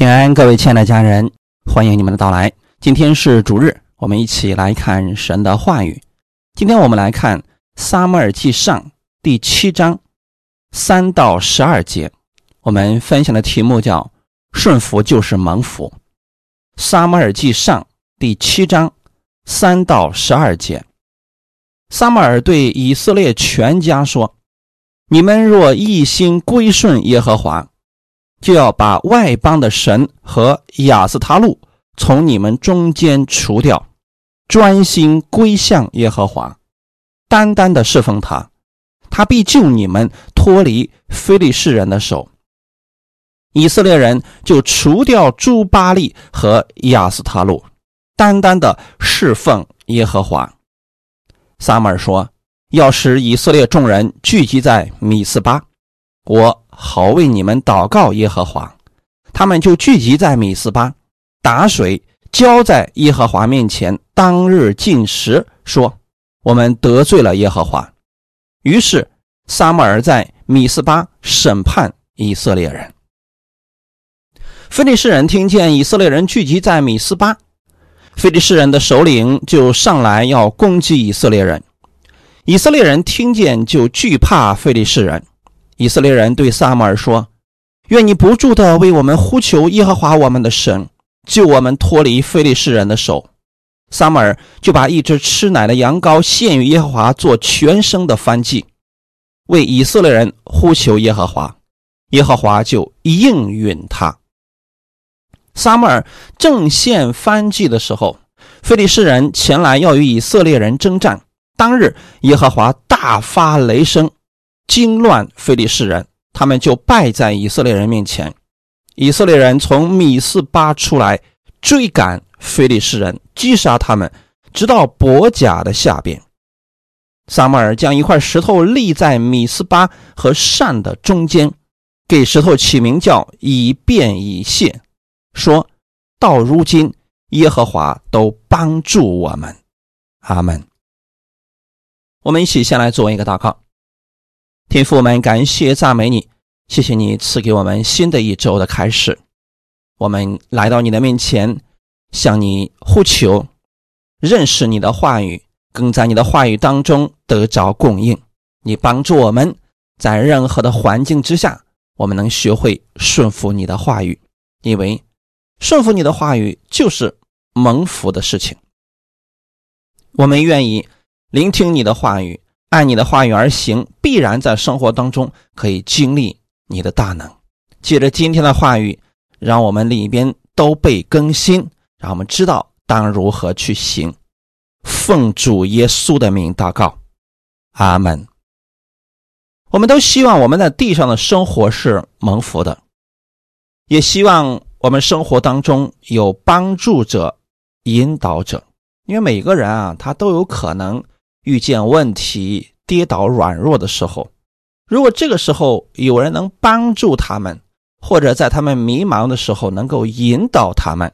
平安，各位亲爱的家人，欢迎你们的到来。今天是主日，我们一起来看神的话语。今天我们来看《撒母耳记上》第七章三到十二节。我们分享的题目叫“顺服就是蒙福”。《撒母耳记上》第七章三到十二节，撒母耳对以色列全家说：“你们若一心归顺耶和华。”就要把外邦的神和亚斯他路从你们中间除掉，专心归向耶和华，单单的侍奉他，他必救你们脱离非利士人的手。以色列人就除掉朱巴利和亚斯他路，单单的侍奉耶和华。撒母耳说：“要使以色列众人聚集在米斯巴。”我好为你们祷告，耶和华。他们就聚集在米斯巴，打水浇在耶和华面前。当日进食，说：“我们得罪了耶和华。”于是撒母耳在米斯巴审判以色列人。菲利士人听见以色列人聚集在米斯巴，菲利士人的首领就上来要攻击以色列人。以色列人听见就惧怕菲利士人。以色列人对撒母耳说：“愿你不住的为我们呼求耶和华我们的神，救我们脱离非利士人的手。”撒母耳就把一只吃奶的羊羔献于耶和华做全生的燔祭，为以色列人呼求耶和华，耶和华就应允他。撒母耳正献燔祭的时候，非利士人前来要与以色列人征战。当日，耶和华大发雷声。惊乱非利士人，他们就败在以色列人面前。以色列人从米斯巴出来，追赶非利士人，击杀他们，直到伯甲的下边。撒母尔将一块石头立在米斯巴和善的中间，给石头起名叫以便以谢，说到如今耶和华都帮助我们。阿门。我们一起先来做一个祷告。天父们，感谢赞美你，谢谢你赐给我们新的一周的开始。我们来到你的面前，向你呼求，认识你的话语，更在你的话语当中得着供应。你帮助我们在任何的环境之下，我们能学会顺服你的话语，因为顺服你的话语就是蒙福的事情。我们愿意聆听你的话语。按你的话语而行，必然在生活当中可以经历你的大能。借着今天的话语，让我们里边都被更新，让我们知道当如何去行。奉主耶稣的名祷告，阿门。我们都希望我们在地上的生活是蒙福的，也希望我们生活当中有帮助者、引导者，因为每个人啊，他都有可能。遇见问题、跌倒、软弱的时候，如果这个时候有人能帮助他们，或者在他们迷茫的时候能够引导他们，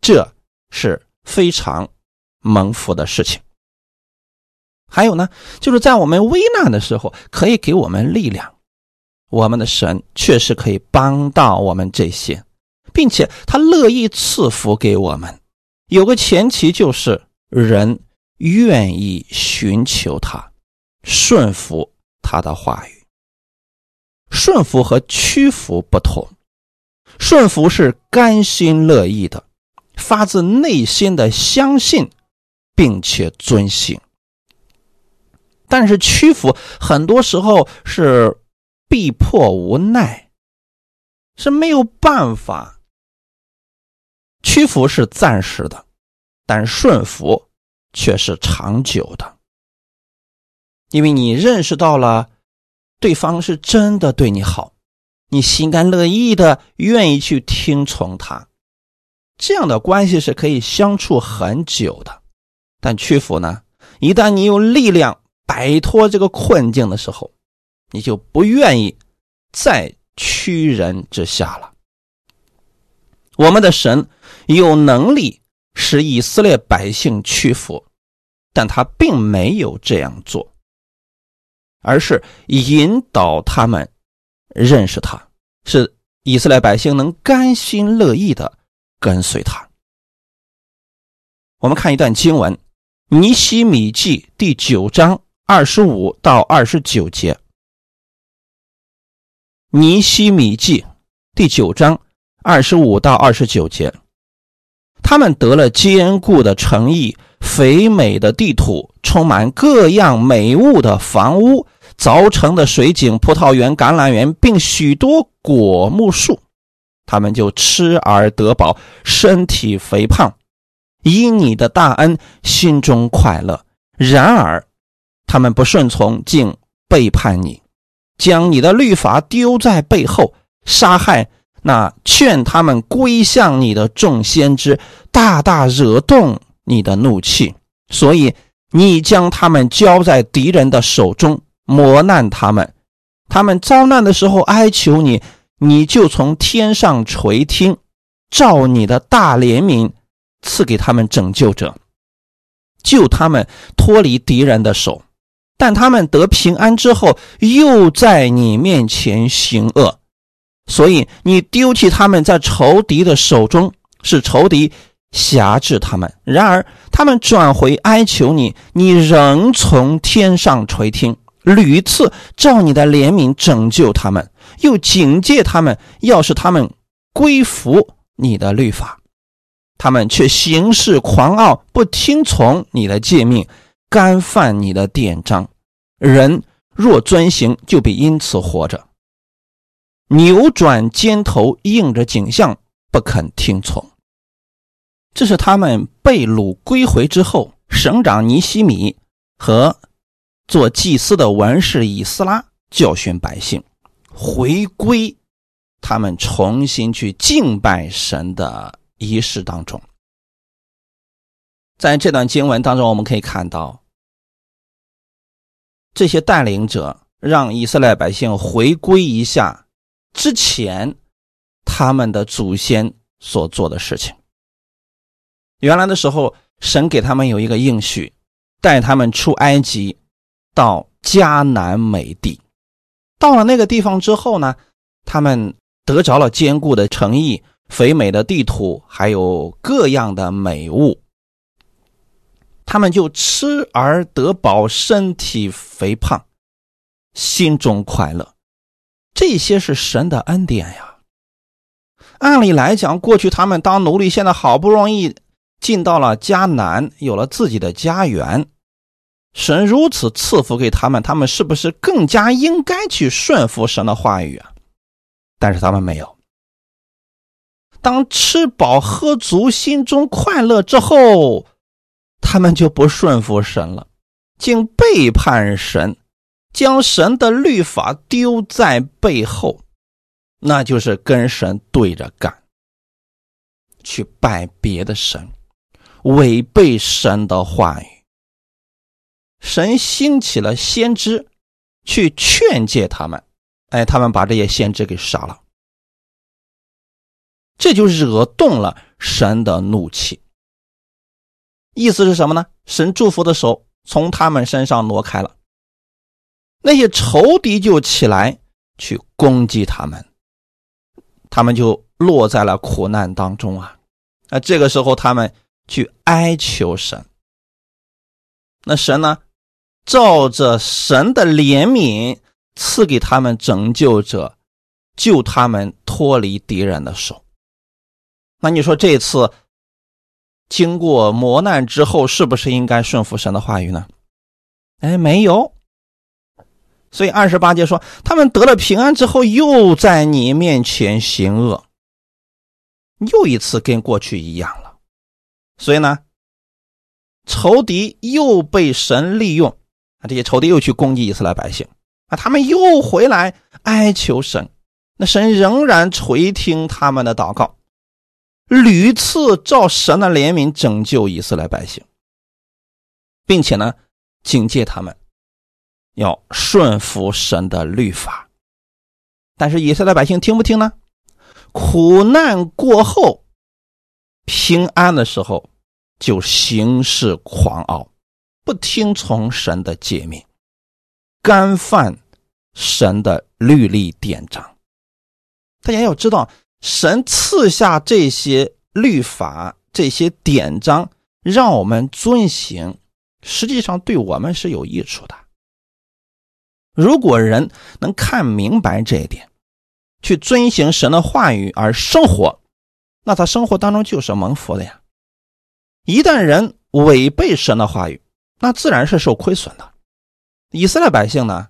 这是非常蒙福的事情。还有呢，就是在我们危难的时候，可以给我们力量。我们的神确实可以帮到我们这些，并且他乐意赐福给我们。有个前提就是人。愿意寻求他，顺服他的话语。顺服和屈服不同，顺服是甘心乐意的，发自内心的相信，并且遵行。但是屈服很多时候是逼迫无奈，是没有办法。屈服是暂时的，但顺服。却是长久的，因为你认识到了对方是真的对你好，你心甘乐意的愿意去听从他，这样的关系是可以相处很久的。但屈服呢？一旦你有力量摆脱这个困境的时候，你就不愿意再屈人之下了。我们的神有能力使以色列百姓屈服。但他并没有这样做，而是引导他们认识他，是以色列百姓能甘心乐意的跟随他。我们看一段经文，《尼西米记》第九章二十五到二十九节，《尼西米记》第九章二十五到二十九节，他们得了坚固的诚意、肥美的地土、充满各样美物的房屋、凿成的水井、葡萄园、橄榄园，并许多果木树，他们就吃而得饱，身体肥胖。因你的大恩，心中快乐。然而，他们不顺从，竟背叛你，将你的律法丢在背后，杀害那劝他们归向你的众先知，大大惹动你的怒气。所以，你将他们交在敌人的手中，磨难他们。他们遭难的时候哀求你，你就从天上垂听，照你的大怜悯。赐给他们拯救者，救他们脱离敌人的手，但他们得平安之后，又在你面前行恶，所以你丢弃他们在仇敌的手中，使仇敌辖制他们。然而他们转回哀求你，你仍从天上垂听，屡次照你的怜悯拯救他们，又警戒他们，要是他们归服你的律法。他们却行事狂傲，不听从你的诫命，干犯你的典章。人若遵行，就必因此活着。扭转肩头，应着景象，不肯听从。这是他们被掳归回之后，省长尼西米和做祭司的文士以斯拉教训百姓回归，他们重新去敬拜神的。仪式当中，在这段经文当中，我们可以看到，这些带领者让以色列百姓回归一下之前他们的祖先所做的事情。原来的时候，神给他们有一个应许，带他们出埃及，到迦南美地。到了那个地方之后呢，他们得着了坚固的诚意。肥美的地土，还有各样的美物，他们就吃而得饱，身体肥胖，心中快乐。这些是神的恩典呀。按理来讲，过去他们当奴隶，现在好不容易进到了迦南，有了自己的家园，神如此赐福给他们，他们是不是更加应该去顺服神的话语啊？但是他们没有。当吃饱喝足、心中快乐之后，他们就不顺服神了，竟背叛神，将神的律法丢在背后，那就是跟神对着干，去拜别的神，违背神的话语。神兴起了先知，去劝诫他们，哎，他们把这些先知给杀了。这就惹动了神的怒气。意思是什么呢？神祝福的手从他们身上挪开了，那些仇敌就起来去攻击他们，他们就落在了苦难当中啊！那这个时候他们去哀求神，那神呢，照着神的怜悯赐给他们拯救者，救他们脱离敌人的手。那你说这次经过磨难之后，是不是应该顺服神的话语呢？哎，没有。所以二十八节说，他们得了平安之后，又在你面前行恶，又一次跟过去一样了。所以呢，仇敌又被神利用啊，这些仇敌又去攻击以色列百姓啊，他们又回来哀求神，那神仍然垂听他们的祷告。屡次照神的怜悯拯救以色列百姓，并且呢，警戒他们要顺服神的律法。但是以色列百姓听不听呢？苦难过后，平安的时候，就行事狂傲，不听从神的诫命，干犯神的律例典章。大家要知道，神赐下这些律法、这些典章，让我们遵行，实际上对我们是有益处的。如果人能看明白这一点，去遵行神的话语而生活，那他生活当中就是蒙福的呀。一旦人违背神的话语，那自然是受亏损的。以色列百姓呢，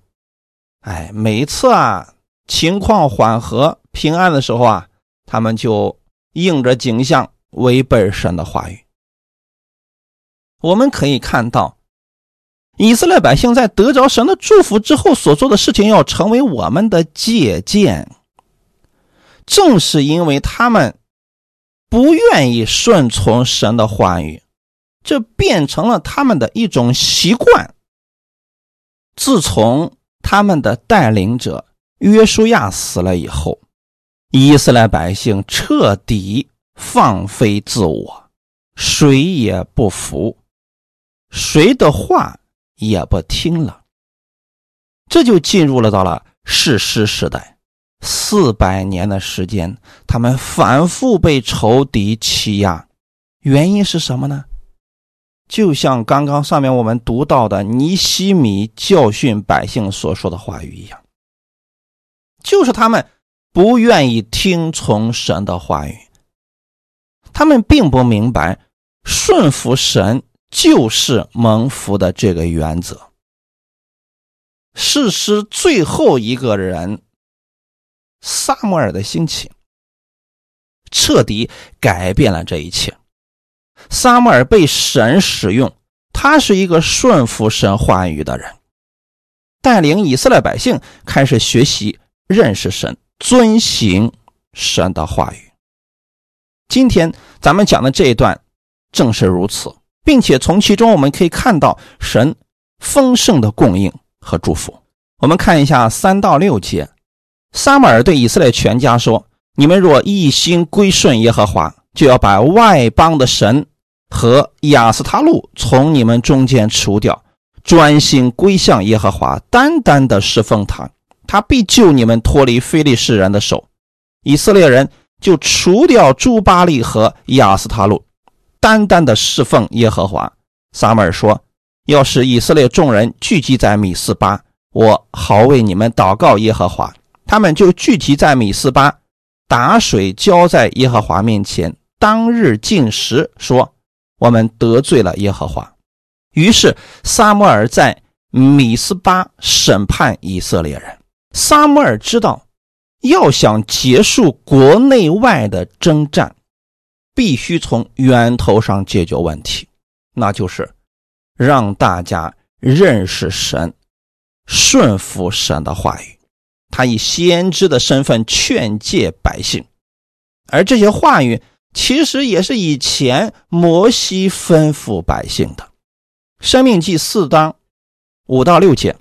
哎，每一次啊情况缓和平安的时候啊，他们就应着景象违背神的话语。我们可以看到。以色列百姓在得着神的祝福之后所做的事情，要成为我们的借鉴。正是因为他们不愿意顺从神的话语，这变成了他们的一种习惯。自从他们的带领者约书亚死了以后，以色列百姓彻底放飞自我，谁也不服，谁的话。也不听了，这就进入了到了世师时代，四百年的时间，他们反复被仇敌欺压，原因是什么呢？就像刚刚上面我们读到的尼西米教训百姓所说的话语一样，就是他们不愿意听从神的话语，他们并不明白顺服神。就是蒙福的这个原则。事实最后一个人，萨摩尔的兴起，彻底改变了这一切。萨摩尔被神使用，他是一个顺服神话语的人，带领以色列百姓开始学习认识神，遵行神的话语。今天咱们讲的这一段，正是如此。并且从其中我们可以看到神丰盛的供应和祝福。我们看一下三到六节，撒母尔对以色列全家说：“你们若一心归顺耶和华，就要把外邦的神和亚斯他路从你们中间除掉，专心归向耶和华，单单的侍奉他，他必救你们脱离非利士人的手。”以色列人就除掉朱巴利和亚斯他路。单单的侍奉耶和华，撒母尔说：“要是以色列众人聚集在米斯巴，我好为你们祷告耶和华。”他们就聚集在米斯巴，打水浇在耶和华面前。当日进食，说：“我们得罪了耶和华。”于是撒母耳在米斯巴审判以色列人。撒母耳知道，要想结束国内外的征战。必须从源头上解决问题，那就是让大家认识神，顺服神的话语。他以先知的身份劝诫百姓，而这些话语其实也是以前摩西吩咐百姓的。生命记四章五到六节，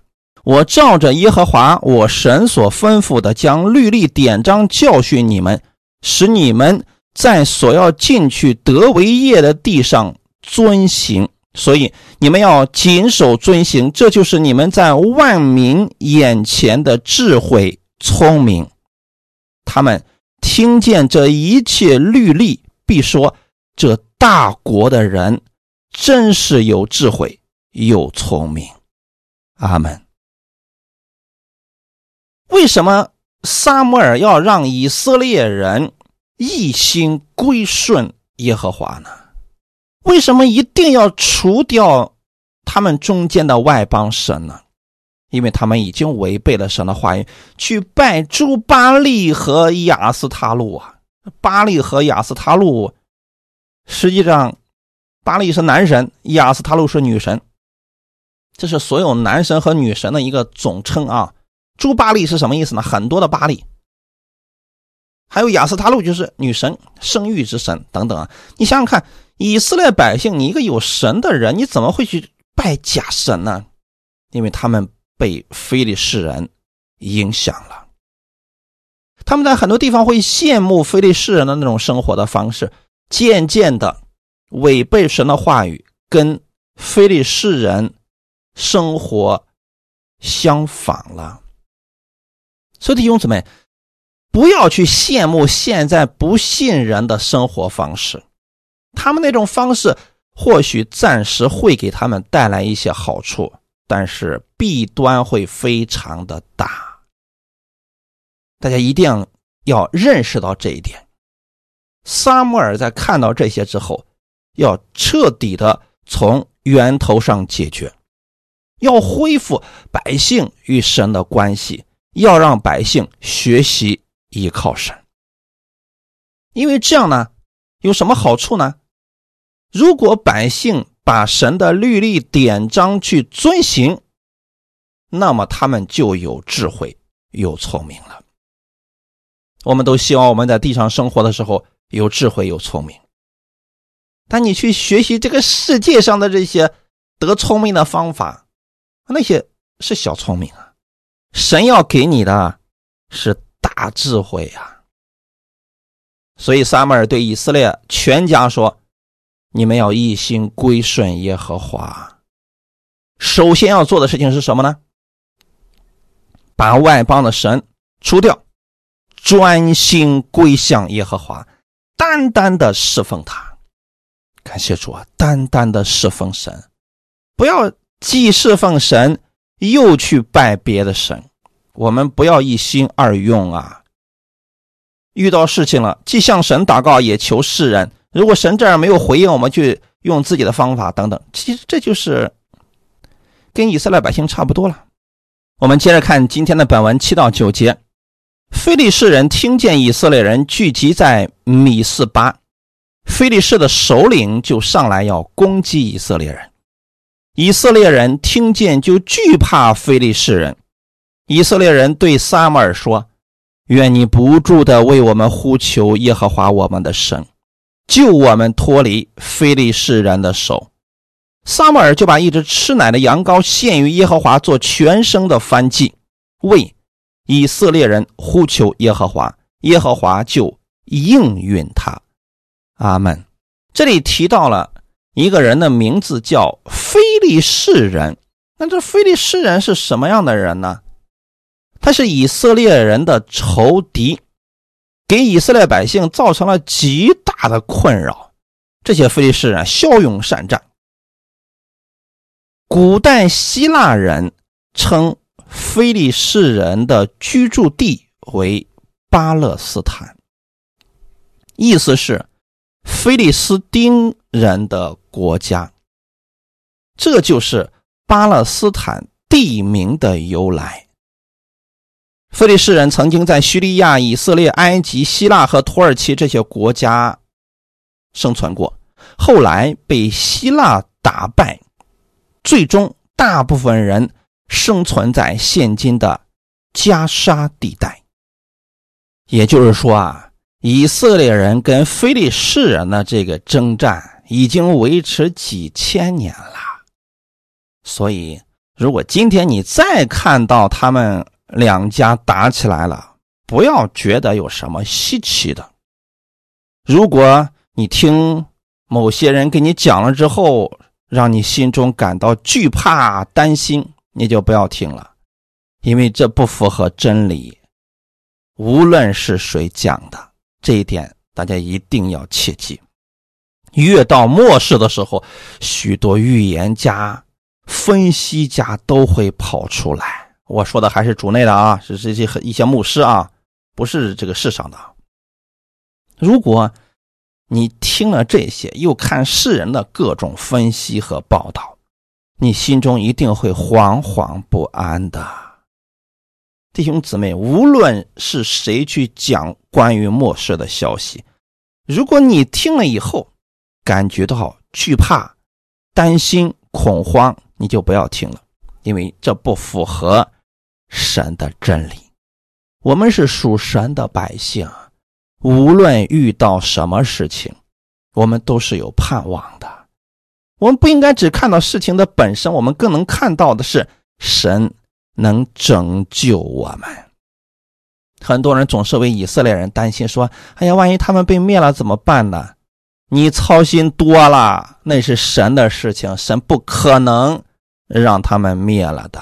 我照着耶和华我神所吩咐的，将律例典章教训你们，使你们。在所要进去得为业的地上遵行，所以你们要谨守遵行，这就是你们在万民眼前的智慧聪明。他们听见这一切律例，必说：这大国的人真是有智慧又聪明。阿门。为什么撒母耳要让以色列人？一心归顺耶和华呢？为什么一定要除掉他们中间的外邦神呢？因为他们已经违背了神的话语，去拜诸巴利和亚斯塔路啊！巴利和亚斯塔路，实际上巴利是男神，亚斯塔路是女神，这是所有男神和女神的一个总称啊！诸巴利是什么意思呢？很多的巴利。还有亚斯塔路就是女神、生育之神等等啊！你想想看，以色列百姓，你一个有神的人，你怎么会去拜假神呢？因为他们被非利士人影响了，他们在很多地方会羡慕非利士人的那种生活的方式，渐渐的违背神的话语，跟非利士人生活相仿了。所以弟兄姊妹。不要去羡慕现在不信人的生活方式，他们那种方式或许暂时会给他们带来一些好处，但是弊端会非常的大。大家一定要认识到这一点。撒母耳在看到这些之后，要彻底的从源头上解决，要恢复百姓与神的关系，要让百姓学习。依靠神，因为这样呢，有什么好处呢？如果百姓把神的律例典章去遵行，那么他们就有智慧、有聪明了。我们都希望我们在地上生活的时候有智慧、有聪明。但你去学习这个世界上的这些得聪明的方法，那些是小聪明啊。神要给你的是。大智慧呀！所以撒母耳对以色列全家说：“你们要一心归顺耶和华。首先要做的事情是什么呢？把外邦的神除掉，专心归向耶和华，单单的侍奉他。感谢主啊！单单的侍奉神，不要既侍奉神，又去拜别的神。”我们不要一心二用啊！遇到事情了，既向神祷告，也求世人。如果神这样没有回应，我们去用自己的方法等等。其实这就是跟以色列百姓差不多了。我们接着看今天的本文七到九节：非利士人听见以色列人聚集在米斯巴，非利士的首领就上来要攻击以色列人。以色列人听见就惧怕非利士人。以色列人对撒母耳说：“愿你不住的为我们呼求耶和华我们的神，救我们脱离非利士人的手。”撒母耳就把一只吃奶的羊羔献于耶和华做全生的燔祭，为以色列人呼求耶和华，耶和华就应允他。阿门。这里提到了一个人的名字叫非利士人，那这非利士人是什么样的人呢？他是以色列人的仇敌，给以色列百姓造成了极大的困扰。这些非利士人骁勇善战。古代希腊人称非利士人的居住地为巴勒斯坦，意思是菲利斯丁人的国家。这就是巴勒斯坦地名的由来。菲利士人曾经在叙利亚、以色列、埃及、希腊和土耳其这些国家生存过，后来被希腊打败，最终大部分人生存在现今的加沙地带。也就是说啊，以色列人跟菲利士人的这个征战已经维持几千年了。所以，如果今天你再看到他们，两家打起来了，不要觉得有什么稀奇的。如果你听某些人给你讲了之后，让你心中感到惧怕、担心，你就不要听了，因为这不符合真理。无论是谁讲的，这一点大家一定要切记。越到末世的时候，许多预言家、分析家都会跑出来。我说的还是主内的啊，是这些一些牧师啊，不是这个世上的。如果你听了这些，又看世人的各种分析和报道，你心中一定会惶惶不安的。弟兄姊妹，无论是谁去讲关于末世的消息，如果你听了以后感觉到惧怕、担心、恐慌，你就不要听了，因为这不符合。神的真理，我们是属神的百姓，无论遇到什么事情，我们都是有盼望的。我们不应该只看到事情的本身，我们更能看到的是神能拯救我们。很多人总是为以色列人担心，说：“哎呀，万一他们被灭了怎么办呢？”你操心多了，那是神的事情，神不可能让他们灭了的。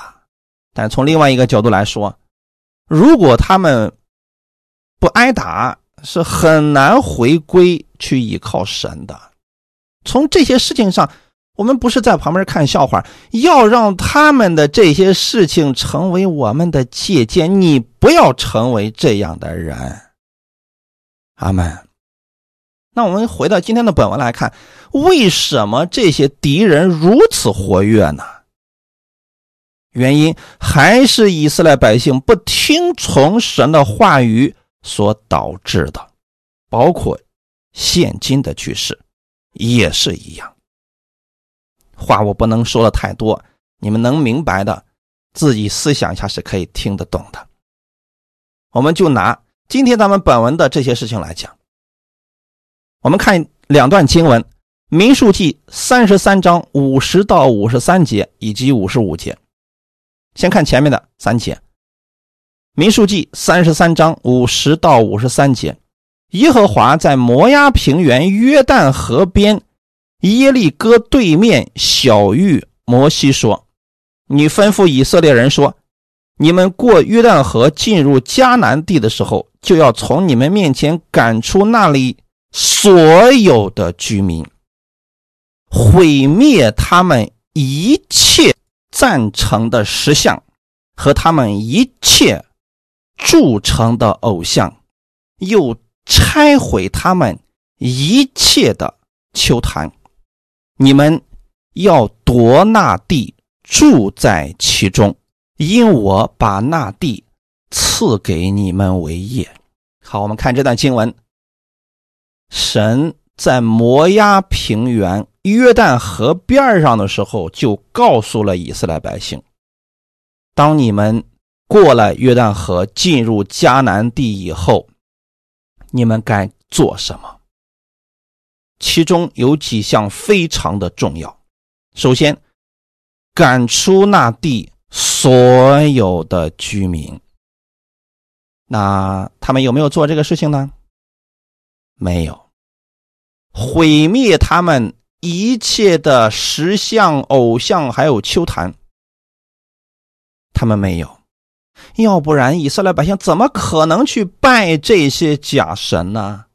但从另外一个角度来说，如果他们不挨打，是很难回归去依靠神的。从这些事情上，我们不是在旁边看笑话，要让他们的这些事情成为我们的借鉴。你不要成为这样的人。阿门。那我们回到今天的本文来看，为什么这些敌人如此活跃呢？原因还是以色列百姓不听从神的话语所导致的，包括现今的局势也是一样。话我不能说的太多，你们能明白的，自己思想一下是可以听得懂的。我们就拿今天咱们本文的这些事情来讲。我们看两段经文，《民数记》三十三章五十到五十三节以及五十五节。先看前面的三节，《民数记》三十三章五十到五十三节，耶和华在摩押平原约旦河边耶利哥对面小玉摩西说：“你吩咐以色列人说，你们过约旦河进入迦南地的时候，就要从你们面前赶出那里。”所有的居民毁灭他们一切赞成的石像和他们一切铸成的偶像，又拆毁他们一切的丘坛。你们要夺那地，住在其中，因我把那地赐给你们为业。好，我们看这段经文。神在摩押平原、约旦河边上的时候，就告诉了以色列百姓：当你们过了约旦河，进入迦南地以后，你们该做什么？其中有几项非常的重要。首先，赶出那地所有的居民。那他们有没有做这个事情呢？没有。毁灭他们一切的石像、偶像，还有丘坛，他们没有。要不然，以色列百姓怎么可能去拜这些假神呢？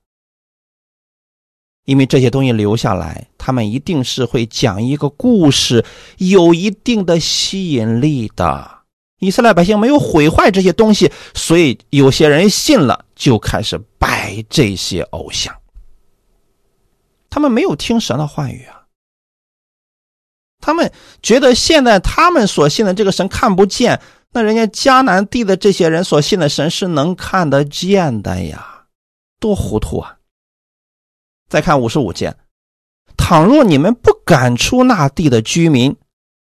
因为这些东西留下来，他们一定是会讲一个故事，有一定的吸引力的。以色列百姓没有毁坏这些东西，所以有些人信了，就开始拜这些偶像。他们没有听神的话语啊！他们觉得现在他们所信的这个神看不见，那人家迦南地的这些人所信的神是能看得见的呀，多糊涂啊！再看五十五节，倘若你们不赶出那地的居民，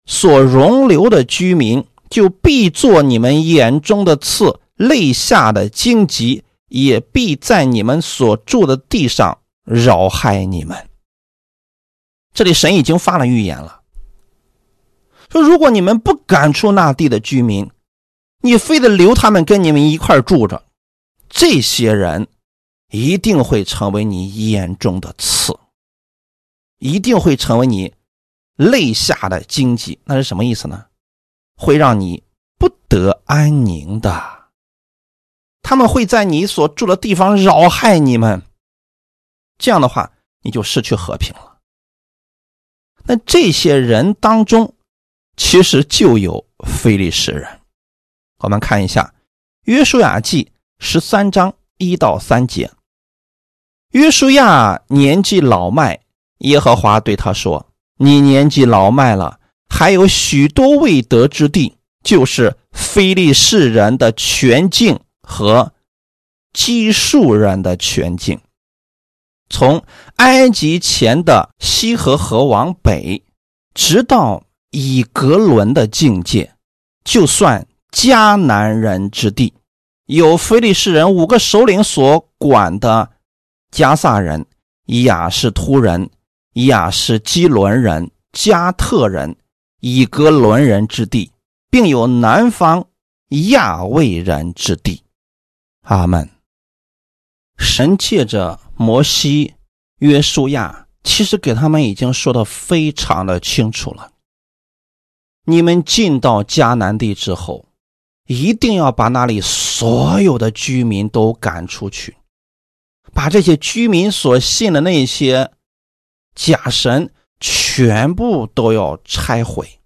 所容留的居民就必做你们眼中的刺，肋下的荆棘，也必在你们所住的地上。扰害你们！这里神已经发了预言了，说如果你们不赶出那地的居民，你非得留他们跟你们一块住着，这些人一定会成为你眼中的刺，一定会成为你肋下的荆棘。那是什么意思呢？会让你不得安宁的，他们会在你所住的地方扰害你们。这样的话，你就失去和平了。那这些人当中，其实就有非利士人。我们看一下《约书亚记》十三章一到三节。约书亚年纪老迈，耶和华对他说：“你年纪老迈了，还有许多未得之地，就是非利士人的全境和基数人的全境。”从埃及前的西河河往北，直到以格伦的境界，就算迦南人之地，有非利士人五个首领所管的加萨人、亚士突人、亚士基伦人、加特人、以格伦人之地，并有南方亚卫人之地。阿门。神借着。摩西、约书亚其实给他们已经说的非常的清楚了。你们进到迦南地之后，一定要把那里所有的居民都赶出去，把这些居民所信的那些假神全部都要拆毁，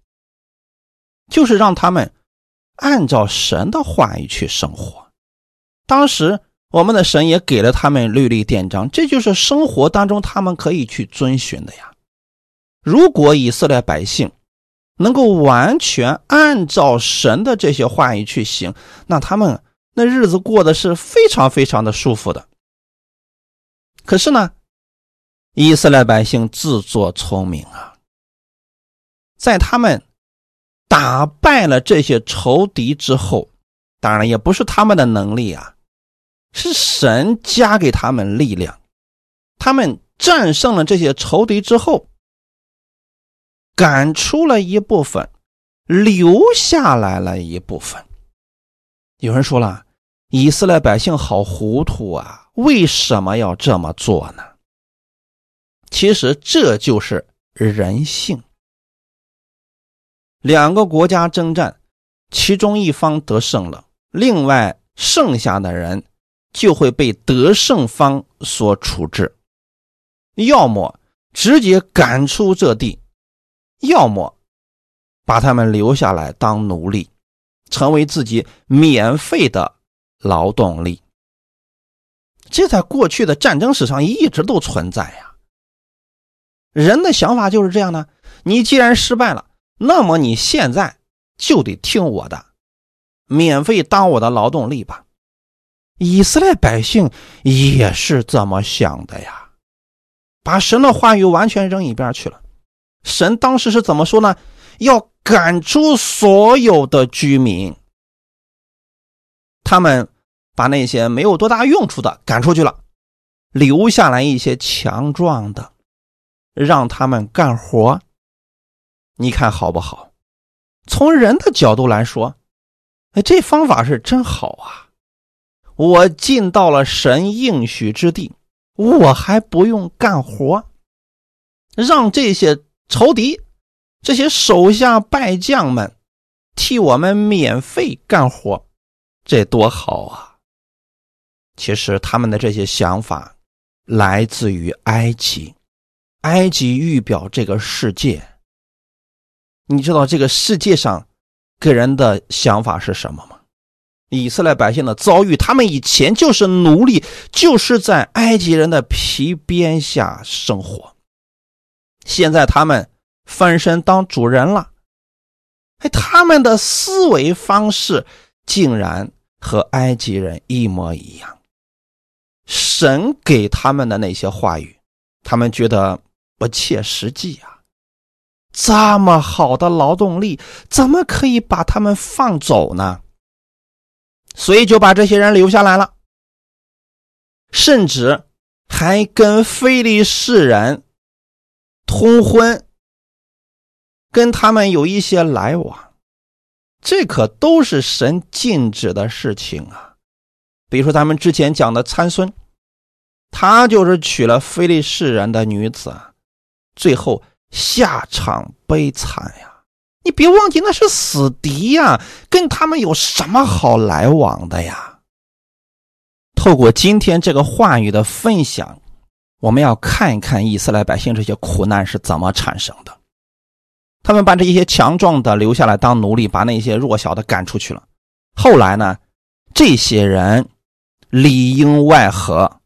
就是让他们按照神的话语去生活。当时我们的神也给了他们律例典章，这就是生活当中他们可以去遵循的呀。如果以色列百姓，能够完全按照神的这些话语去行，那他们那日子过得是非常非常的舒服的。可是呢，以色列百姓自作聪明啊，在他们打败了这些仇敌之后，当然也不是他们的能力啊，是神加给他们力量，他们战胜了这些仇敌之后。赶出了一部分，留下来了一部分。有人说了，以色列百姓好糊涂啊，为什么要这么做呢？其实这就是人性。两个国家征战，其中一方得胜了，另外剩下的人就会被得胜方所处置，要么直接赶出这地。要么把他们留下来当奴隶，成为自己免费的劳动力。这在过去的战争史上一直都存在呀。人的想法就是这样的：你既然失败了，那么你现在就得听我的，免费当我的劳动力吧。以色列百姓也是这么想的呀，把神的话语完全扔一边去了。神当时是怎么说呢？要赶出所有的居民，他们把那些没有多大用处的赶出去了，留下来一些强壮的，让他们干活。你看好不好？从人的角度来说，哎，这方法是真好啊！我进到了神应许之地，我还不用干活，让这些。仇敌，这些手下败将们替我们免费干活，这多好啊！其实他们的这些想法来自于埃及，埃及预表这个世界。你知道这个世界上给人的想法是什么吗？以色列百姓的遭遇，他们以前就是奴隶，就是在埃及人的皮鞭下生活。现在他们翻身当主人了，哎，他们的思维方式竟然和埃及人一模一样。神给他们的那些话语，他们觉得不切实际啊！这么好的劳动力，怎么可以把他们放走呢？所以就把这些人留下来了，甚至还跟非利士人。通婚，跟他们有一些来往，这可都是神禁止的事情啊。比如说，咱们之前讲的参孙，他就是娶了非利士人的女子，最后下场悲惨呀。你别忘记，那是死敌呀，跟他们有什么好来往的呀？透过今天这个话语的分享。我们要看一看以色列百姓这些苦难是怎么产生的。他们把这些强壮的留下来当奴隶，把那些弱小的赶出去了。后来呢，这些人里应外合，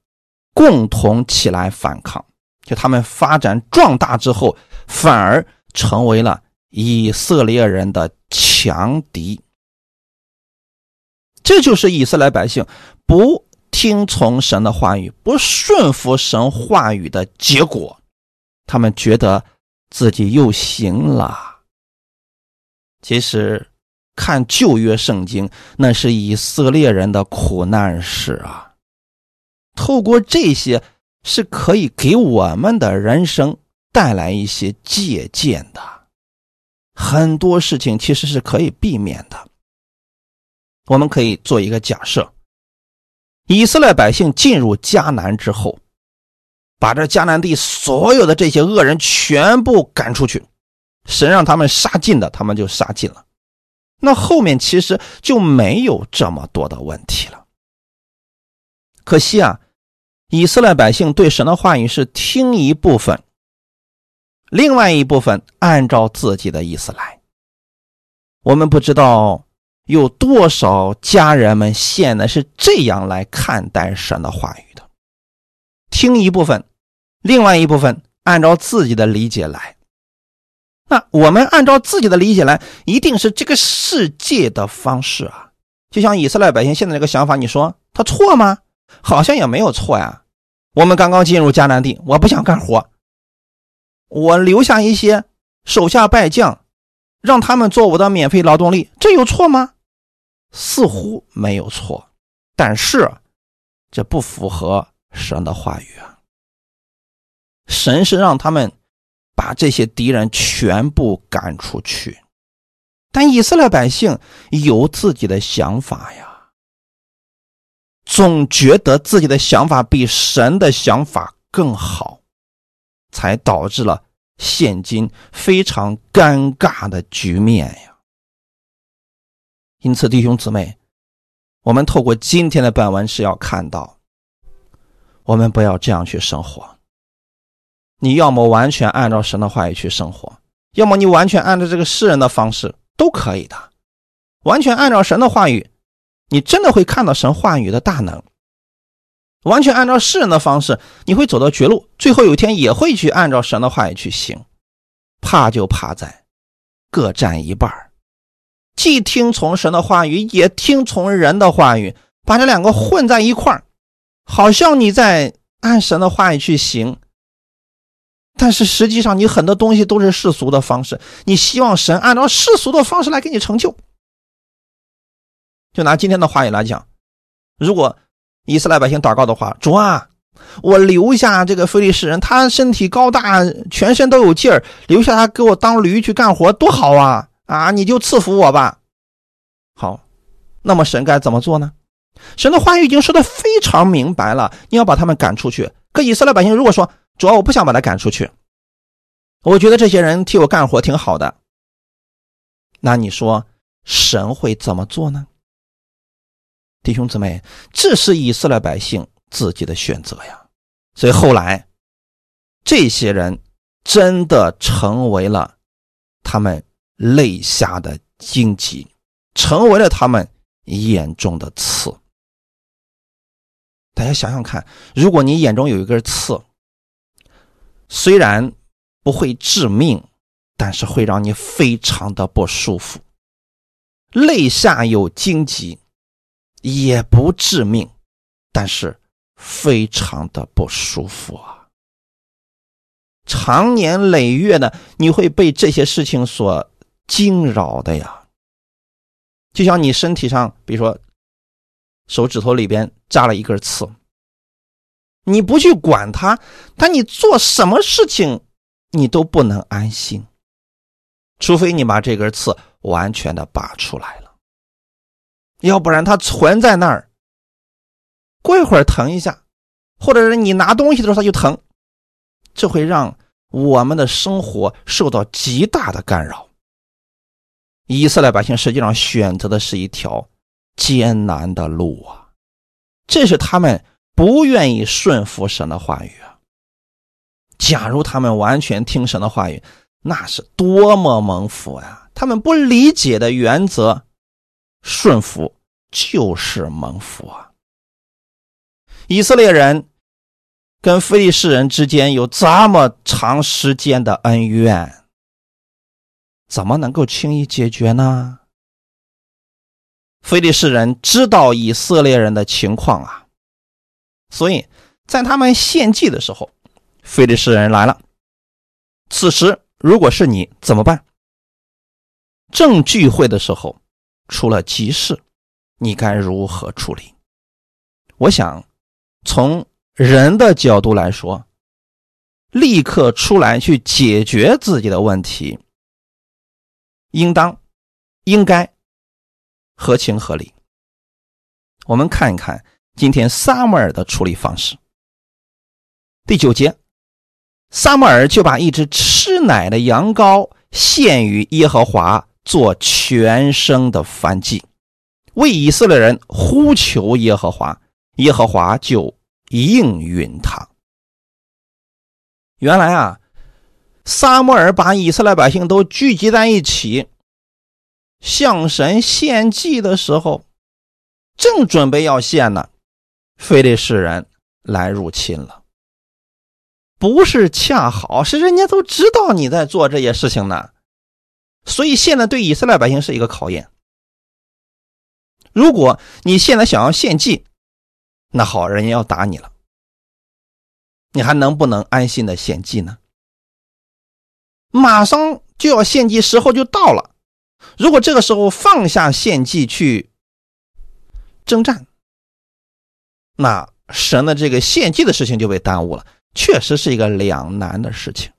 共同起来反抗。就他们发展壮大之后，反而成为了以色列人的强敌。这就是以色列百姓不。听从神的话语，不顺服神话语的结果，他们觉得自己又行了。其实，看旧约圣经，那是以色列人的苦难史啊。透过这些，是可以给我们的人生带来一些借鉴的。很多事情其实是可以避免的。我们可以做一个假设。以色列百姓进入迦南之后，把这迦南地所有的这些恶人全部赶出去，神让他们杀尽的，他们就杀尽了；那后面其实就没有这么多的问题了。可惜啊，以色列百姓对神的话语是听一部分，另外一部分按照自己的意思来。我们不知道有多少家人们现在是这样来看待神的话语的：听一部分，另外一部分按照自己的理解来。那我们按照自己的理解来，一定是这个世界的方式啊！就像以色列百姓现在这个想法，你说他错吗？好像也没有错呀。我们刚刚进入迦南地，我不想干活，我留下一些手下败将，让他们做我的免费劳动力，这有错吗？似乎没有错，但是这不符合神的话语啊！神是让他们。把这些敌人全部赶出去，但以色列百姓有自己的想法呀，总觉得自己的想法比神的想法更好，才导致了现今非常尴尬的局面呀。因此，弟兄姊妹，我们透过今天的本文是要看到，我们不要这样去生活。你要么完全按照神的话语去生活，要么你完全按照这个世人的方式都可以的。完全按照神的话语，你真的会看到神话语的大能；完全按照世人的方式，你会走到绝路，最后有一天也会去按照神的话语去行。怕就怕在各占一半既听从神的话语，也听从人的话语，把这两个混在一块儿，好像你在按神的话语去行。但是实际上，你很多东西都是世俗的方式。你希望神按照世俗的方式来给你成就。就拿今天的话语来讲，如果以色列百姓祷告的话，主啊，我留下这个非利士人，他身体高大，全身都有劲儿，留下他给我当驴去干活，多好啊！啊，你就赐福我吧。好，那么神该怎么做呢？神的话语已经说的非常明白了，你要把他们赶出去。可以色列百姓如果说，主要我不想把他赶出去，我觉得这些人替我干活挺好的。那你说神会怎么做呢？弟兄姊妹，这是以色列百姓自己的选择呀。所以后来，这些人真的成为了他们肋下的荆棘，成为了他们眼中的刺。大家想想看，如果你眼中有一根刺，虽然不会致命，但是会让你非常的不舒服。肋下有荆棘，也不致命，但是非常的不舒服啊！长年累月的，你会被这些事情所惊扰的呀。就像你身体上，比如说手指头里边扎了一根刺。你不去管它，但你做什么事情，你都不能安心，除非你把这根刺完全的拔出来，要不然它存在那儿，过一会儿疼一下，或者是你拿东西的时候它就疼，这会让我们的生活受到极大的干扰。以色列百姓实际上选择的是一条艰难的路啊，这是他们。不愿意顺服神的话语啊！假如他们完全听神的话语，那是多么蒙福呀！他们不理解的原则，顺服就是蒙福啊！以色列人跟非利士人之间有这么长时间的恩怨，怎么能够轻易解决呢？非利士人知道以色列人的情况啊！所以在他们献祭的时候，非利士人来了。此时，如果是你怎么办？正聚会的时候出了急事，你该如何处理？我想，从人的角度来说，立刻出来去解决自己的问题，应当、应该合情合理。我们看一看。今天撒母耳的处理方式，第九节，撒母耳就把一只吃奶的羊羔献于耶和华做全生的燔祭，为以色列人呼求耶和华，耶和华就应允他。原来啊，撒母耳把以色列百姓都聚集在一起，向神献祭的时候，正准备要献呢，非利士人来入侵了。不是恰好是人家都知道你在做这些事情呢，所以现在对以色列百姓是一个考验。如果你现在想要献祭，那好，人家要打你了，你还能不能安心的献祭呢？马上就要献祭时候就到了，如果这个时候放下献祭去征战，那神的这个献祭的事情就被耽误了。确实是一个两难的事情。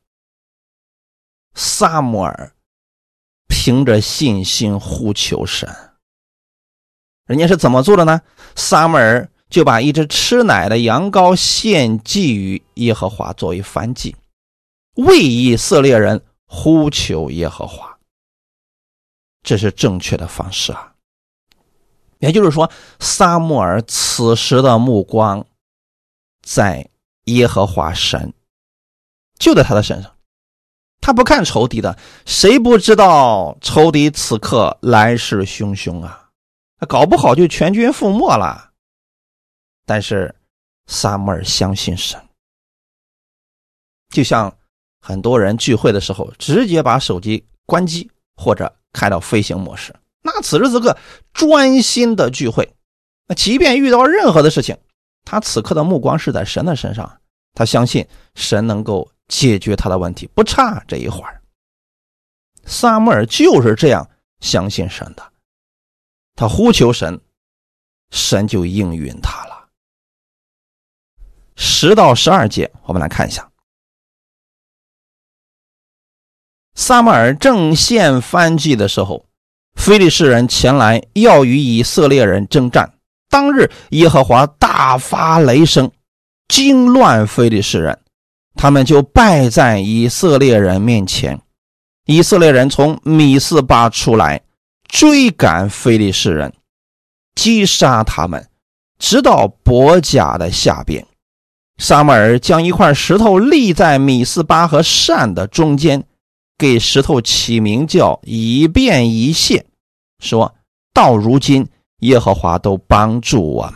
萨摩尔凭着信心呼求神，人家是怎么做的呢？萨摩尔就把一只吃奶的羊羔献祭于耶和华，作为燔祭，为以色列人呼求耶和华。这是正确的方式啊。也就是说，萨摩尔此时的目光在。耶和华神就在他的身上，他不看仇敌的，谁不知道仇敌此刻来势汹汹啊？搞不好就全军覆没了。但是萨母尔相信神，就像很多人聚会的时候，直接把手机关机或者开到飞行模式，那此时此刻专心的聚会，那即便遇到任何的事情。他此刻的目光是在神的身上，他相信神能够解决他的问题，不差这一会儿。萨母尔就是这样相信神的，他呼求神，神就应允他了。十到十二节，我们来看一下。萨母尔正献燔祭的时候，非利士人前来要与以色列人征战。当日，耶和华大发雷声，惊乱非利士人，他们就败在以色列人面前。以色列人从米斯巴出来，追赶非利士人，击杀他们，直到伯甲的下边。撒母尔将一块石头立在米斯巴和善的中间，给石头起名叫以便一谢，说到如今。耶和华都帮助我们。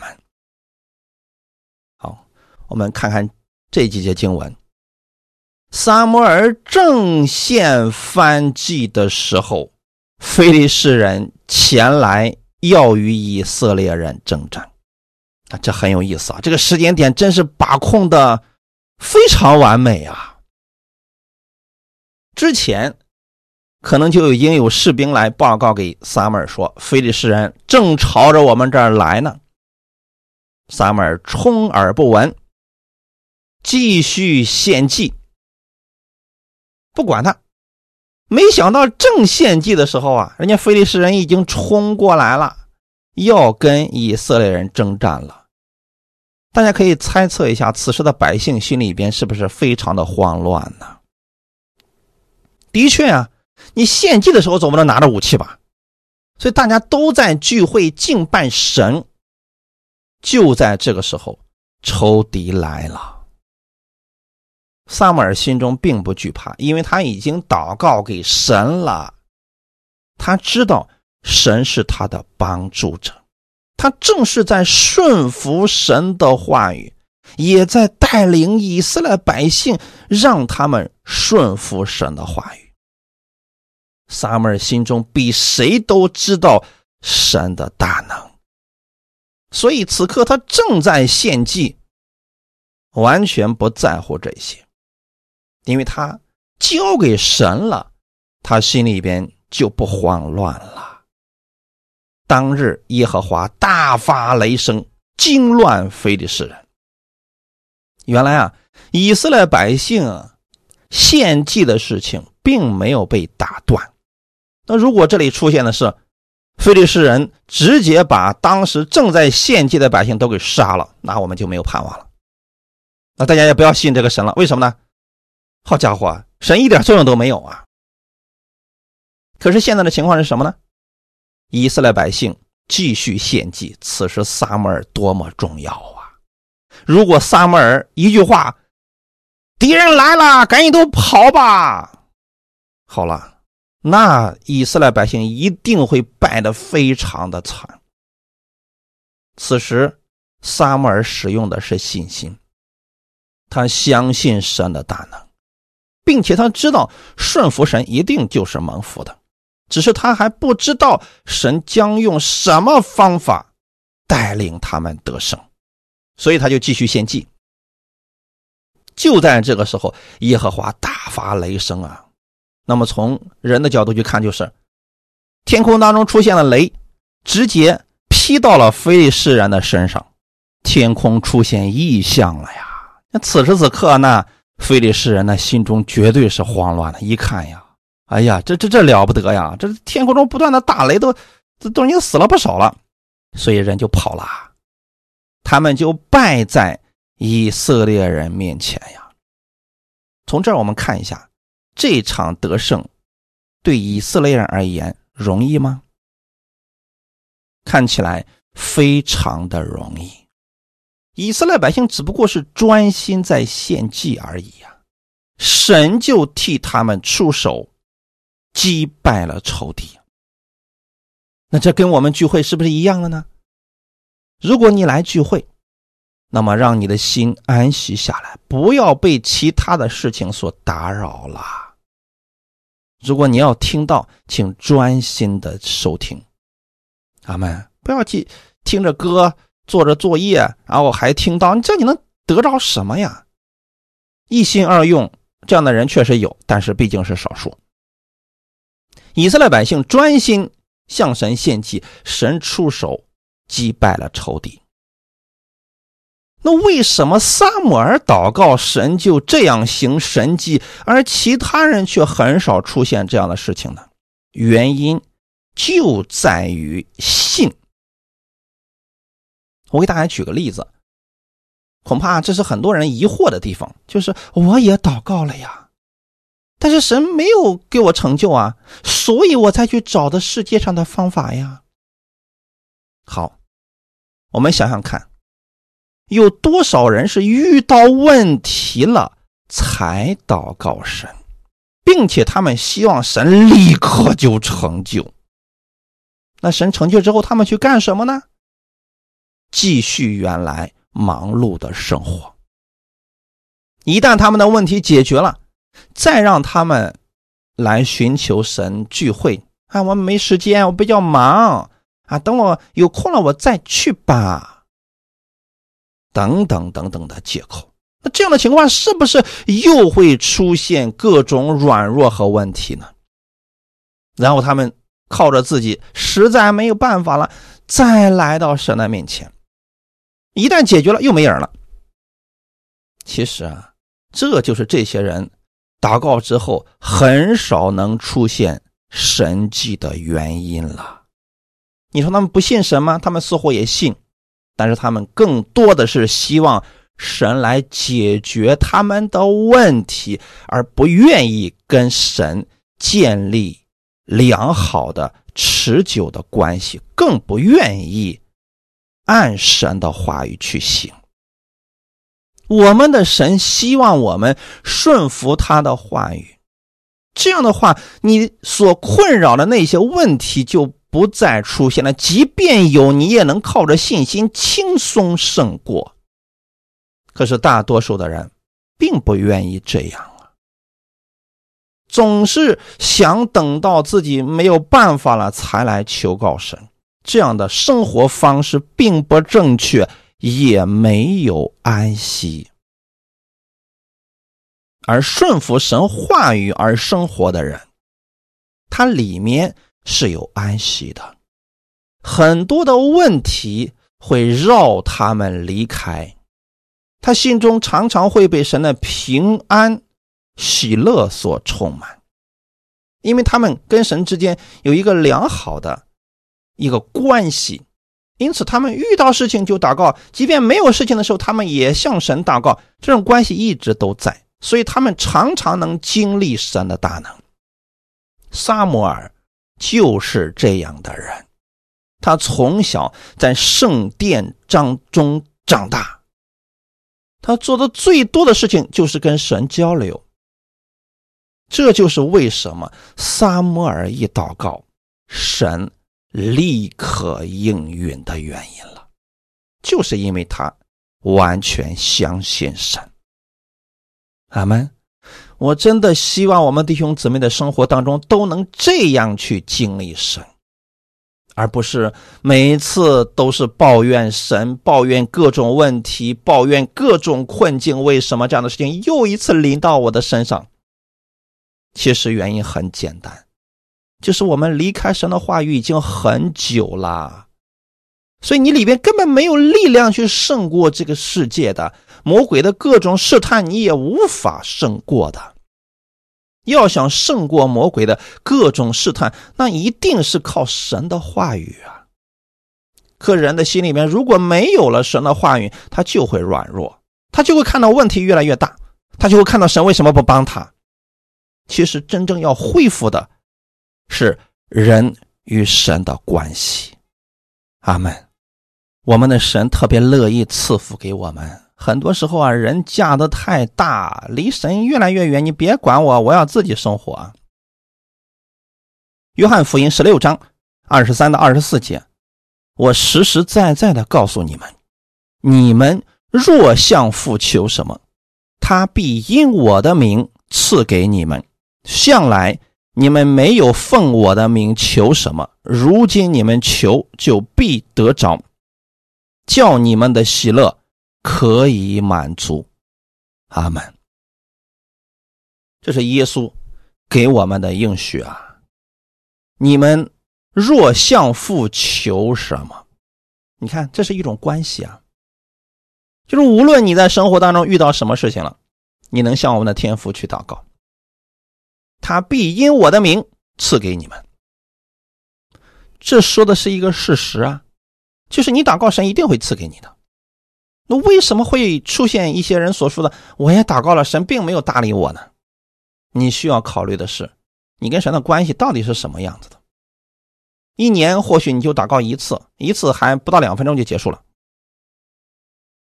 好，我们看看这几节经文。撒摩尔正献燔祭的时候，非利士人前来要与以色列人征战。啊，这很有意思啊！这个时间点真是把控的非常完美啊。之前。可能就已经有士兵来报告给撒摩尔说，非利士人正朝着我们这儿来呢。撒摩尔充耳不闻，继续献祭，不管他。没想到正献祭的时候啊，人家菲利士人已经冲过来了，要跟以色列人征战了。大家可以猜测一下，此时的百姓心里边是不是非常的慌乱呢？的确啊。你献祭的时候总不能拿着武器吧？所以大家都在聚会敬拜神。就在这个时候，仇敌来了。萨姆尔心中并不惧怕，因为他已经祷告给神了。他知道神是他的帮助者，他正是在顺服神的话语，也在带领以色列百姓，让他们顺服神的话语。撒母耳心中比谁都知道神的大能，所以此刻他正在献祭，完全不在乎这些，因为他交给神了，他心里边就不慌乱了。当日耶和华大发雷声，惊乱非利士人。原来啊，以色列百姓献祭的事情并没有被打断。那如果这里出现的是，菲利士人直接把当时正在献祭的百姓都给杀了，那我们就没有盼望了。那大家也不要信这个神了，为什么呢？好家伙，神一点作用都没有啊！可是现在的情况是什么呢？以色列百姓继续献祭，此时撒母耳多么重要啊！如果撒母耳一句话，敌人来了，赶紧都跑吧！好了，那以色列百姓一定会败得非常的惨。此时，撒母耳使用的是信心，他相信神的大能，并且他知道顺服神一定就是蒙福的。只是他还不知道神将用什么方法带领他们得胜，所以他就继续献祭。就在这个时候，耶和华大发雷声啊！那么从人的角度去看，就是天空当中出现了雷，直接劈到了非利士人的身上，天空出现异象了呀！那此时此刻，呢非利士人的心中绝对是慌乱的，一看呀。哎呀，这这这了不得呀！这天空中不断的打雷，都都都已经死了不少了，所以人就跑了，他们就败在以色列人面前呀。从这儿我们看一下，这场得胜对以色列人而言容易吗？看起来非常的容易，以色列百姓只不过是专心在献祭而已呀，神就替他们出手。击败了仇敌，那这跟我们聚会是不是一样的呢？如果你来聚会，那么让你的心安息下来，不要被其他的事情所打扰了。如果你要听到，请专心的收听。阿门！不要去听着歌，做着作业，然后还听到你，这你能得着什么呀？一心二用这样的人确实有，但是毕竟是少数。以色列百姓专心向神献祭，神出手击败了仇敌。那为什么撒母耳祷告神就这样行神迹，而其他人却很少出现这样的事情呢？原因就在于信。我给大家举个例子，恐怕这是很多人疑惑的地方，就是我也祷告了呀。但是神没有给我成就啊，所以我才去找的世界上的方法呀。好，我们想想看，有多少人是遇到问题了才祷告神，并且他们希望神立刻就成就。那神成就之后，他们去干什么呢？继续原来忙碌的生活。一旦他们的问题解决了。再让他们来寻求神聚会啊！我没时间，我比较忙啊。等我有空了，我再去吧。等等等等的借口，那这样的情况是不是又会出现各种软弱和问题呢？然后他们靠着自己实在没有办法了，再来到神的面前，一旦解决了，又没影了。其实啊，这就是这些人。祷告之后，很少能出现神迹的原因了。你说他们不信神吗？他们似乎也信，但是他们更多的是希望神来解决他们的问题，而不愿意跟神建立良好的、持久的关系，更不愿意按神的话语去行。我们的神希望我们顺服他的话语，这样的话，你所困扰的那些问题就不再出现了。即便有，你也能靠着信心轻松胜过。可是大多数的人并不愿意这样啊，总是想等到自己没有办法了才来求告神。这样的生活方式并不正确。也没有安息，而顺服神话语而生活的人，他里面是有安息的。很多的问题会绕他们离开，他心中常常会被神的平安、喜乐所充满，因为他们跟神之间有一个良好的一个关系。因此，他们遇到事情就祷告，即便没有事情的时候，他们也向神祷告。这种关系一直都在，所以他们常常能经历神的大能。萨摩尔就是这样的人，他从小在圣殿当中长大，他做的最多的事情就是跟神交流。这就是为什么撒母耳一祷告，神立刻应允的原因了，就是因为他完全相信神。阿门。我真的希望我们弟兄姊妹的生活当中都能这样去经历神，而不是每一次都是抱怨神、抱怨各种问题、抱怨各种困境。为什么这样的事情又一次临到我的身上？其实原因很简单，就是我们离开神的话语已经很久了，所以你里边根本没有力量去胜过这个世界的魔鬼的各种试探，你也无法胜过的。要想胜过魔鬼的各种试探，那一定是靠神的话语啊。可人的心里面如果没有了神的话语，他就会软弱，他就会看到问题越来越大，他就会看到神为什么不帮他。其实真正要恢复的，是人与神的关系。阿门。我们的神特别乐意赐福给我们。很多时候啊，人架的太大，离神越来越远。你别管我，我要自己生活。约翰福音十六章二十三到二十四节，我实实在在的告诉你们：你们若向父求什么，他必因我的名赐给你们。向来你们没有奉我的名求什么，如今你们求就必得着，叫你们的喜乐可以满足。阿门。这是耶稣给我们的应许啊！你们若向父求什么，你看这是一种关系啊，就是无论你在生活当中遇到什么事情了，你能向我们的天父去祷告。他必因我的名赐给你们。这说的是一个事实啊，就是你祷告神一定会赐给你的。那为什么会出现一些人所说的“我也祷告了，神并没有搭理我呢？”你需要考虑的是，你跟神的关系到底是什么样子的？一年或许你就祷告一次，一次还不到两分钟就结束了，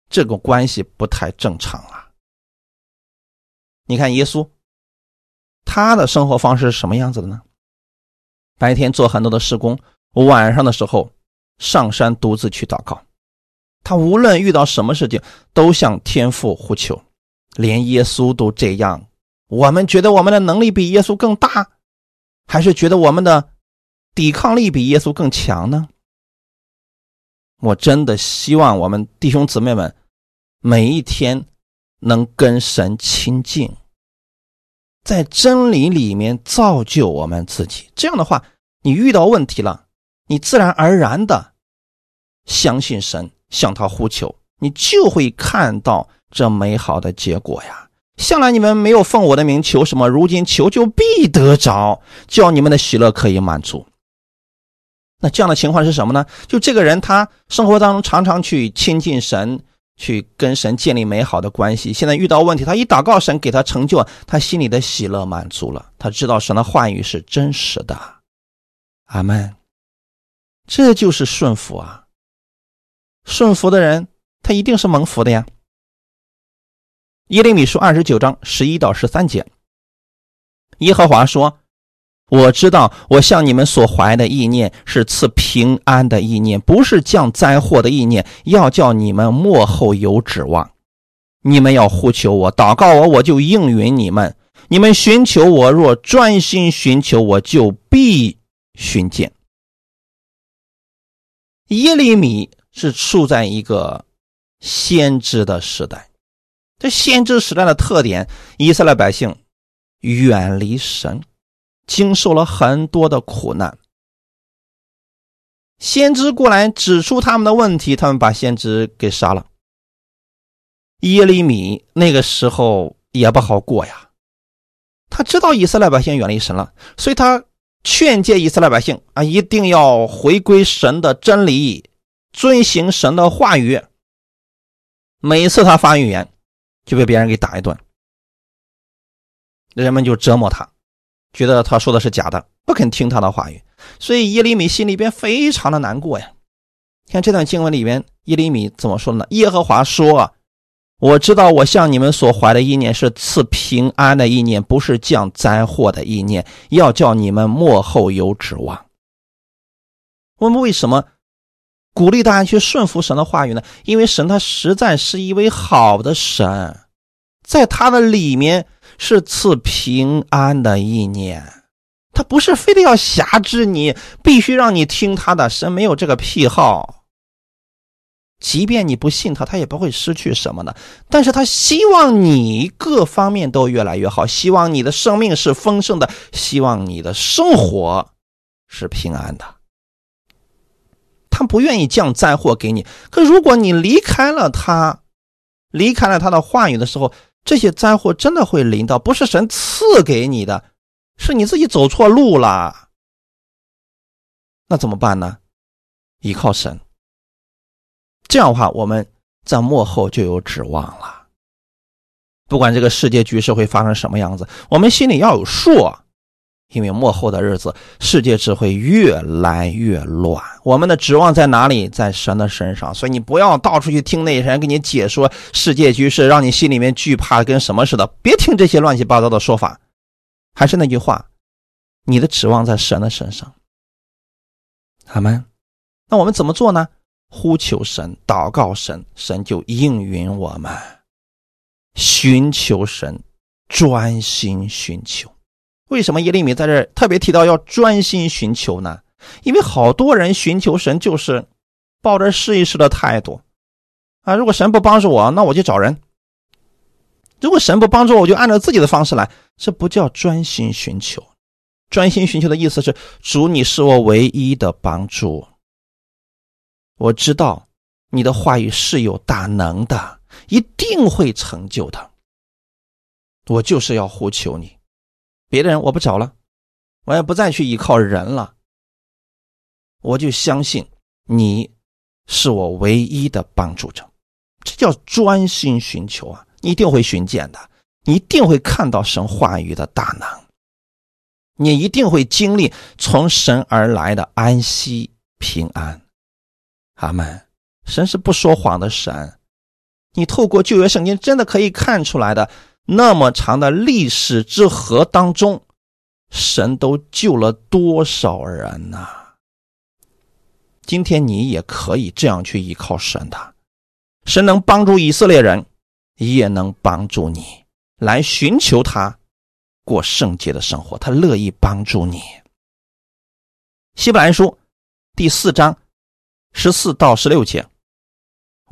这个关系不太正常啊。你看耶稣。他的生活方式是什么样子的呢？白天做很多的施工，晚上的时候上山独自去祷告。他无论遇到什么事情，都向天父呼求。连耶稣都这样，我们觉得我们的能力比耶稣更大，还是觉得我们的抵抗力比耶稣更强呢？我真的希望我们弟兄姊妹们每一天能跟神亲近。在真理里面造就我们自己，这样的话，你遇到问题了，你自然而然的相信神，向他呼求，你就会看到这美好的结果呀。向来你们没有奉我的名求什么，如今求就必得着，叫你们的喜乐可以满足。那这样的情况是什么呢？就这个人他生活当中常常去亲近神。去跟神建立美好的关系。现在遇到问题，他一祷告，神给他成就，他心里的喜乐满足了。他知道神的话语是真实的。阿门。这就是顺服啊！顺服的人，他一定是蒙福的呀。耶利米书二十九章十一到十三节，耶和华说。我知道，我向你们所怀的意念是赐平安的意念，不是降灾祸的意念，要叫你们幕后有指望。你们要呼求我，祷告我，我就应允你们。你们寻求我，若专心寻求我，就必寻见。耶利米是处在一个先知的时代，这先知时代的特点，以色列百姓远离神。经受了很多的苦难，先知过来指出他们的问题，他们把先知给杀了。耶利米那个时候也不好过呀，他知道以色列百姓远离神了，所以他劝诫以色列百姓啊，一定要回归神的真理，遵行神的话语。每次他发预言，就被别人给打一顿，人们就折磨他。觉得他说的是假的，不肯听他的话语。所以耶利米心里边非常的难过呀。看这段经文里边，耶利米怎么说呢？耶和华说：“我知道我向你们所怀的意念是赐平安的意念，不是降灾祸的意念，要叫你们幕后有指望。”我们为什么鼓励大家去顺服神的话语呢？因为神他实在是一位好的神，在他的里面是赐平安的意念。他不是非得要辖制你，必须让你听他的。神没有这个癖好。即便你不信他，他也不会失去什么的。但是他希望你各方面都越来越好，希望你的生命是丰盛的，希望你的生活是平安的。他不愿意降灾祸给你。可如果你离开了他，离开了他的话语的时候，这些灾祸真的会临到，不是神赐给你的。是你自己走错路了，那怎么办呢？依靠神，这样的话，我们在幕后就有指望了。不管这个世界局势会发生什么样子，我们心里要有数。因为幕后的日子，世界只会越来越乱。我们的指望在哪里？在神的身上。所以你不要到处去听那些人给你解说世界局势，让你心里面惧怕跟什么似的。别听这些乱七八糟的说法。还是那句话，你的指望在神的身上，好吗？那我们怎么做呢？呼求神，祷告神，神就应允我们。寻求神，专心寻求。为什么耶利米在这特别提到要专心寻求呢？因为好多人寻求神就是抱着试一试的态度啊。如果神不帮助我，那我就找人。如果神不帮助我，就按照自己的方式来，这不叫专心寻求。专心寻求的意思是，主，你是我唯一的帮助。我知道你的话语是有大能的，一定会成就的。我就是要呼求你，别的人我不找了，我也不再去依靠人了。我就相信你是我唯一的帮助者，这叫专心寻求啊。你一定会寻见的，你一定会看到神话语的大能，你一定会经历从神而来的安息平安。阿门。神是不说谎的神，你透过旧约圣经真的可以看出来的。那么长的历史之河当中，神都救了多少人呐？今天你也可以这样去依靠神的，神能帮助以色列人。也能帮助你来寻求他过圣洁的生活，他乐意帮助你。希伯来书第四章十四到十六节，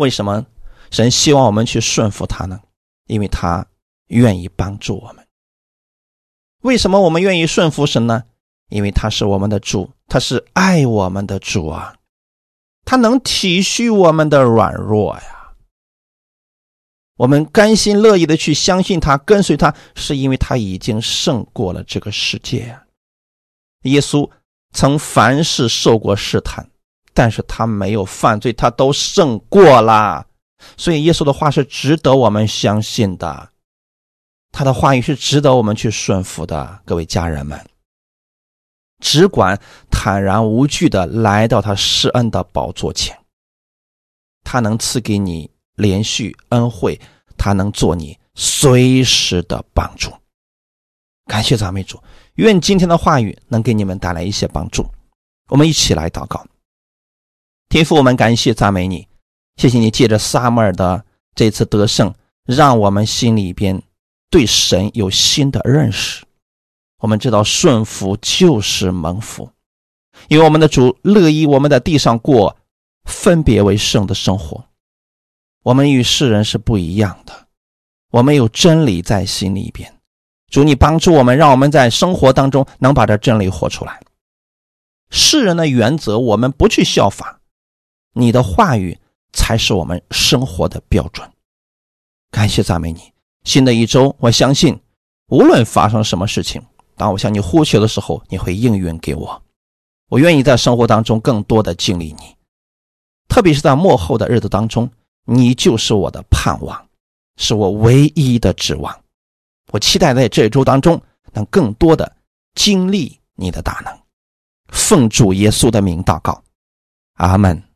为什么神希望我们去顺服他呢？因为他愿意帮助我们。为什么我们愿意顺服神呢？因为他是我们的主，他是爱我们的主啊，他能体恤我们的软弱呀。我们甘心乐意的去相信他，跟随他，是因为他已经胜过了这个世界。耶稣曾凡事受过试探，但是他没有犯罪，他都胜过了。所以耶稣的话是值得我们相信的，他的话语是值得我们去顺服的。各位家人们，只管坦然无惧的来到他施恩的宝座前，他能赐给你。连续恩惠，他能做你随时的帮助。感谢赞美主，愿今天的话语能给你们带来一些帮助。我们一起来祷告，天父，我们感谢赞美你，谢谢你借着撒母耳的这次得胜，让我们心里边对神有新的认识。我们知道顺服就是蒙福，因为我们的主乐意我们在地上过分别为圣的生活。我们与世人是不一样的，我们有真理在心里边，主，你帮助我们，让我们在生活当中能把这真理活出来。世人的原则我们不去效法，你的话语才是我们生活的标准。感谢赞美你。新的一周，我相信无论发生什么事情，当我向你呼求的时候，你会应允给我。我愿意在生活当中更多的经历你，特别是在幕后的日子当中，你就是我的盼望，是我唯一的指望。我期待在这一周当中能更多的经历你的大能。奉主耶稣的名祷告，阿门。